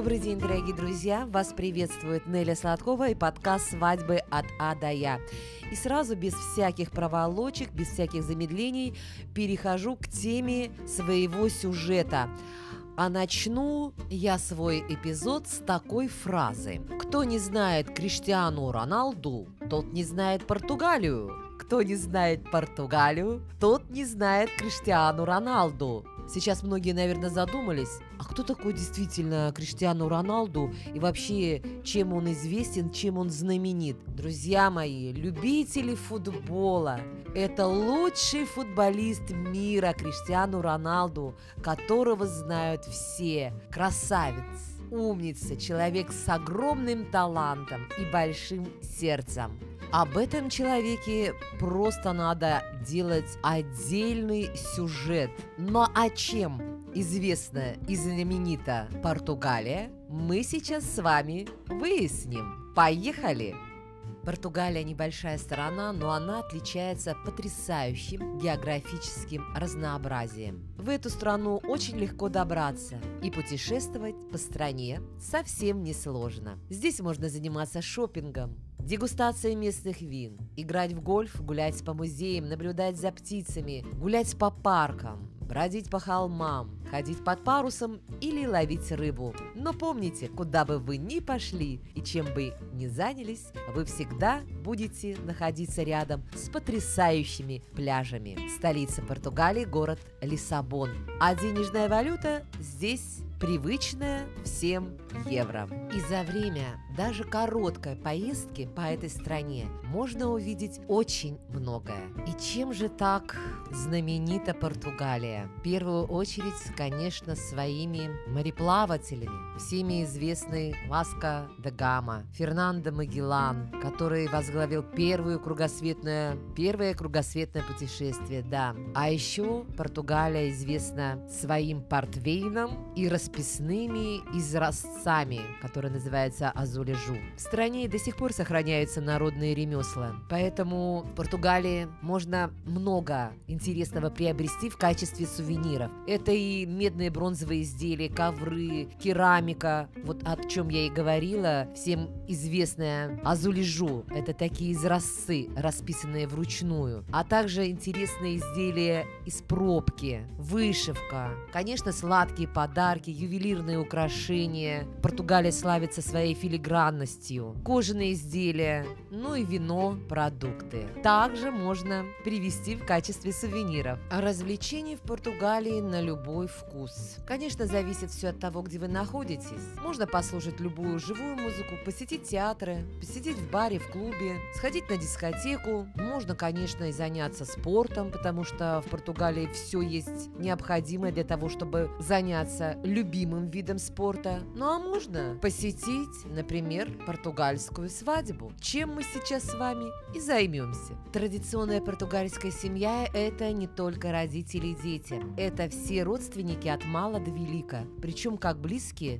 Добрый день, дорогие друзья! Вас приветствует Неля Сладкова и подкаст «Свадьбы от А до Я». И сразу, без всяких проволочек, без всяких замедлений, перехожу к теме своего сюжета. А начну я свой эпизод с такой фразы. Кто не знает Криштиану Роналду, тот не знает Португалию. Кто не знает Португалию, тот не знает Криштиану Роналду. Сейчас многие, наверное, задумались, а кто такой действительно Криштиану Роналду и вообще чем он известен, чем он знаменит. Друзья мои, любители футбола, это лучший футболист мира Криштиану Роналду, которого знают все. Красавец, умница, человек с огромным талантом и большим сердцем. Об этом человеке просто надо делать отдельный сюжет. Но о чем известна и знаменита Португалия, мы сейчас с вами выясним. Поехали! Португалия небольшая страна, но она отличается потрясающим географическим разнообразием. В эту страну очень легко добраться и путешествовать по стране совсем несложно. Здесь можно заниматься шопингом, Дегустация местных вин, играть в гольф, гулять по музеям, наблюдать за птицами, гулять по паркам, бродить по холмам, ходить под парусом или ловить рыбу. Но помните, куда бы вы ни пошли и чем бы ни занялись, вы всегда будете находиться рядом с потрясающими пляжами. Столица Португалии – город Лиссабон. А денежная валюта здесь привычная всем евро. И за время даже короткой поездки по этой стране можно увидеть очень многое. И чем же так знаменита Португалия? В первую очередь, конечно, своими мореплавателями. Всеми известный Васко да Гама, Фернандо Магеллан, который возглавил первую кругосветное, первое кругосветное путешествие, да. А еще Португалия известна своим портвейном и расписными изразцами, которые называются азулежу. В стране до сих пор сохраняются народные ремесла, поэтому в Португалии можно много интересного приобрести в качестве сувениров. Это и медные бронзовые изделия, ковры, керамика, вот о чем я и говорила, всем известная азулежу. Это такие изразцы, расписанные вручную, а также интересные изделия из пробки, вышивка, конечно, сладкие подарки, ювелирные украшения. Португалия славится своей филигранностью, кожаные изделия, ну и вино, продукты. Также можно привезти в качестве сувениров. Развлечений в Португалии на любой вкус. Конечно, зависит все от того, где вы находитесь. Можно послушать любую живую музыку, посетить театры, посидеть в баре, в клубе, сходить на дискотеку. Можно, конечно, и заняться спортом, потому что в Португалии все есть необходимое для того, чтобы заняться любимым видом спорта. Ну а можно посетить, например, португальскую свадьбу, чем мы сейчас с вами и займемся. Традиционная португальская семья – это не только родители и дети. Это все родственники от мала до велика, причем как близкие,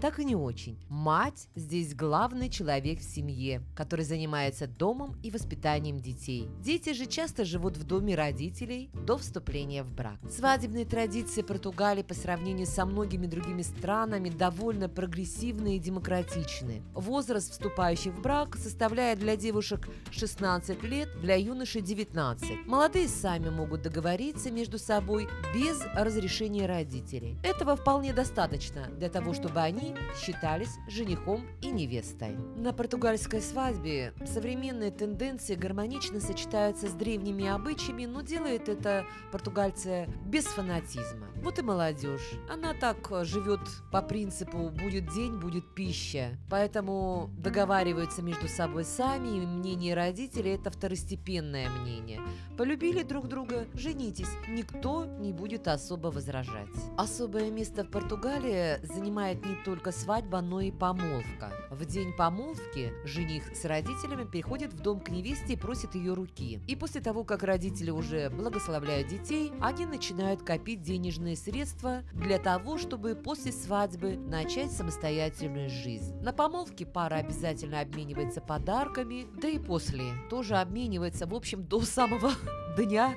так и не очень. Мать здесь главный человек в семье, который занимается домом и воспитанием детей. Дети же часто живут в доме родителей до вступления в брак. Свадебные традиции Португалии по сравнению со многими другими странами довольно прогрессивны и демократичны. Возраст вступающих в брак составляет для девушек 16 лет, для юношей 19. Молодые сами могут договориться между собой без разрешения родителей. Этого вполне достаточно для того, чтобы они считались женихом и невестой. На португальской свадьбе современные тенденции гармонично сочетаются с древними обычаями, но делает это португальцы без фанатизма. Вот и молодежь. Она так живет по принципу «будет день, будет пища». Поэтому договариваются между собой сами, и мнение родителей – это второстепенное мнение. Полюбили друг друга – женитесь. Никто не будет особо возражать. Особое место в Португалии занимает не только только свадьба, но и помолвка. В день помолвки жених с родителями приходит в дом к невесте и просит ее руки. И после того, как родители уже благословляют детей, они начинают копить денежные средства для того, чтобы после свадьбы начать самостоятельную жизнь. На помолвке пара обязательно обменивается подарками, да и после тоже обменивается, в общем, до самого дня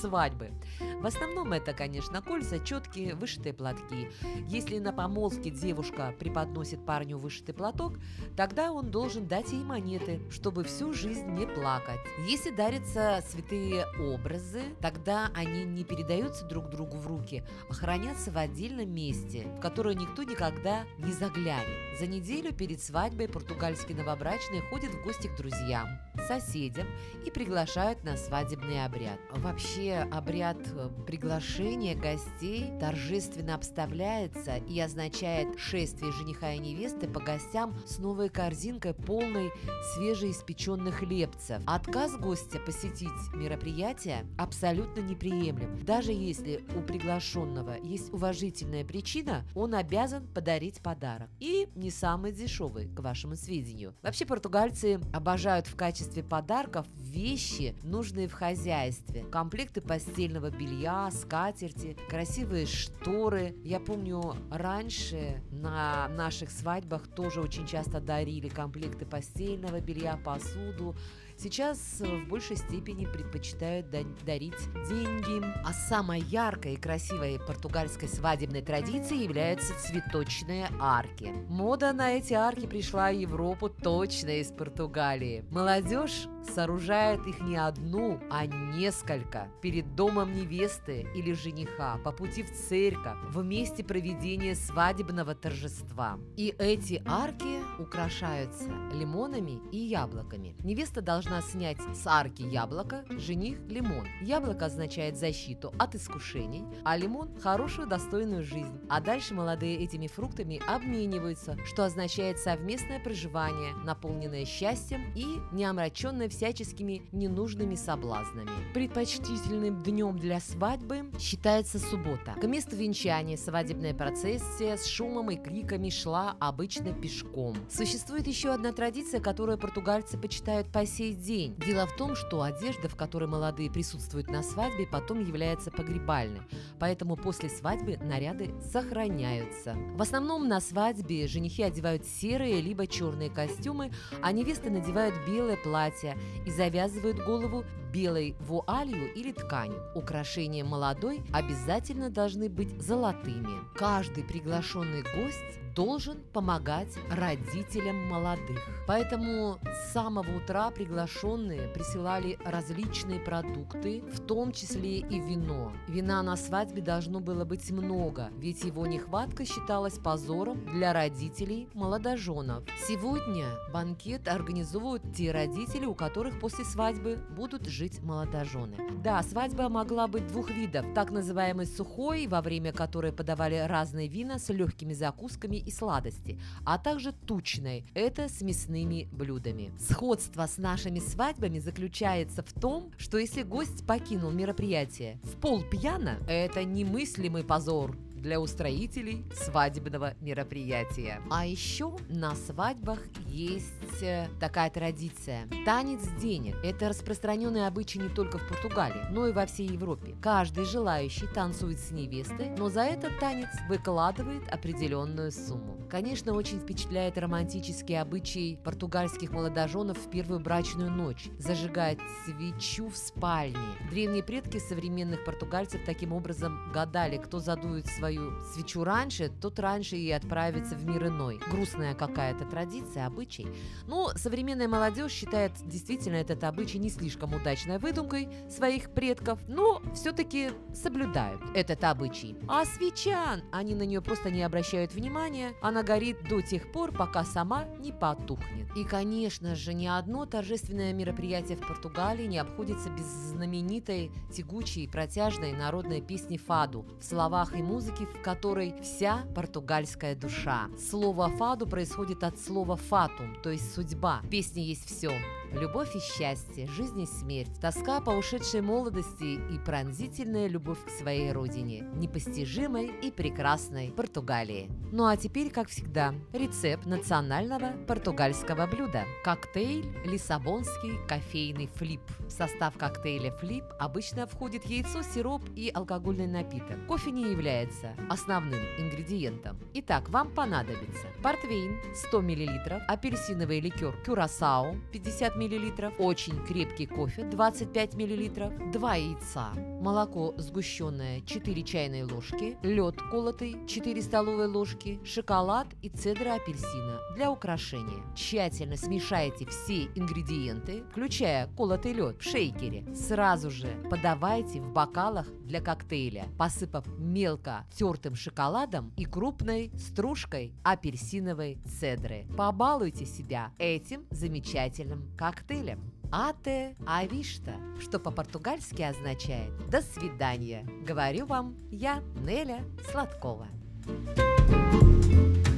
свадьбы. В основном это, конечно, кольца, четкие, вышитые платки. Если на помолвке девушка преподносит парню вышитый платок, тогда он должен дать ей монеты, чтобы всю жизнь не плакать. Если дарятся святые образы, тогда они не передаются друг другу в руки, а хранятся в отдельном месте, в которое никто никогда не заглянет. За неделю перед свадьбой португальские новобрачные ходят в гости к друзьям, соседям и приглашают на свадебный обряд. Вообще обряд приглашения гостей торжественно обставляется и означает шествие жениха и невесты по гостям с новой корзинкой полной свежеиспеченных хлебцев. Отказ гостя посетить мероприятие абсолютно неприемлем. Даже если у приглашенного есть уважительная причина, он обязан подарить подарок. И не самый дешевый, к вашему сведению. Вообще португальцы обожают в качестве подарков вещи, нужные в хозяйстве. Комплекты постельного белья, скатерти, красивые шторы. Я помню, раньше на наших свадьбах тоже очень часто дарили комплекты постельного белья, посуду, сейчас в большей степени предпочитают дарить деньги. А самой яркой и красивой португальской свадебной традицией являются цветочные арки. Мода на эти арки пришла в Европу точно из Португалии. Молодежь сооружает их не одну, а несколько перед домом невесты или жениха, по пути в церковь, в месте проведения свадебного торжества. И эти арки украшаются лимонами и яблоками. Невеста должна снять с арки яблоко, жених – лимон. Яблоко означает защиту от искушений, а лимон – хорошую достойную жизнь. А дальше молодые этими фруктами обмениваются, что означает совместное проживание, наполненное счастьем и не омраченное всяческими ненужными соблазнами. Предпочтительным днем для свадьбы считается суббота. К месту венчания свадебная процессия с шумом и криками шла обычно пешком. Существует еще одна традиция, которую португальцы почитают по сей день. Дело в том, что одежда, в которой молодые присутствуют на свадьбе, потом является погребальной. Поэтому после свадьбы наряды сохраняются. В основном на свадьбе женихи одевают серые либо черные костюмы, а невесты надевают белое платье и завязывают голову белой вуалью или тканью. Украшения молодой обязательно должны быть золотыми. Каждый приглашенный гость должен помогать родителям молодых. Поэтому с самого утра приглашенные присылали различные продукты, в том числе и вино. Вина на свадьбе должно было быть много, ведь его нехватка считалась позором для родителей молодоженов. Сегодня банкет организовывают те родители, у которых после свадьбы будут жить молодожены. Да, свадьба могла быть двух видов, так называемый сухой, во время которой подавали разные вина с легкими закусками и сладости, а также тучной – это с мясными блюдами. Сходство с нашими свадьбами заключается в том, что если гость покинул мероприятие в пол пьяно, это немыслимый позор для устроителей свадебного мероприятия. А еще на свадьбах есть э, такая традиция. Танец денег. Это распространенный обычай не только в Португалии, но и во всей Европе. Каждый желающий танцует с невестой, но за этот танец выкладывает определенную сумму. Конечно, очень впечатляет романтический обычай португальских молодоженов в первую брачную ночь – зажигать свечу в спальне. Древние предки современных португальцев таким образом гадали, кто задует свою свою свечу раньше, тот раньше и отправится в мир иной. Грустная какая-то традиция, обычай. Ну, современная молодежь считает действительно этот обычай не слишком удачной выдумкой своих предков, но все-таки соблюдают этот обычай. А свеча, они на нее просто не обращают внимания, она горит до тех пор, пока сама не потухнет. И, конечно же, ни одно торжественное мероприятие в Португалии не обходится без знаменитой, тягучей, протяжной народной песни «Фаду» в словах и музыке музыки, в которой вся португальская душа. Слово «фаду» происходит от слова «фатум», то есть «судьба». В песне есть все любовь и счастье, жизнь и смерть, тоска по ушедшей молодости и пронзительная любовь к своей родине, непостижимой и прекрасной Португалии. Ну а теперь, как всегда, рецепт национального португальского блюда. Коктейль «Лиссабонский кофейный флип». В состав коктейля флип обычно входит яйцо, сироп и алкогольный напиток. Кофе не является основным ингредиентом. Итак, вам понадобится портвейн 100 мл, апельсиновый ликер кюрасао 50 мл, мл, очень крепкий кофе 25 мл, 2 яйца, молоко сгущенное 4 чайные ложки, лед колотый 4 столовые ложки, шоколад и цедра апельсина для украшения. Тщательно смешайте все ингредиенты, включая колотый лед в шейкере. Сразу же подавайте в бокалах для коктейля, посыпав мелко тертым шоколадом и крупной стружкой апельсиновой цедры. Побалуйте себя этим замечательным коктейлем. Ате авишта, что по-португальски означает «до свидания». Говорю вам я, Неля Сладкова. thank you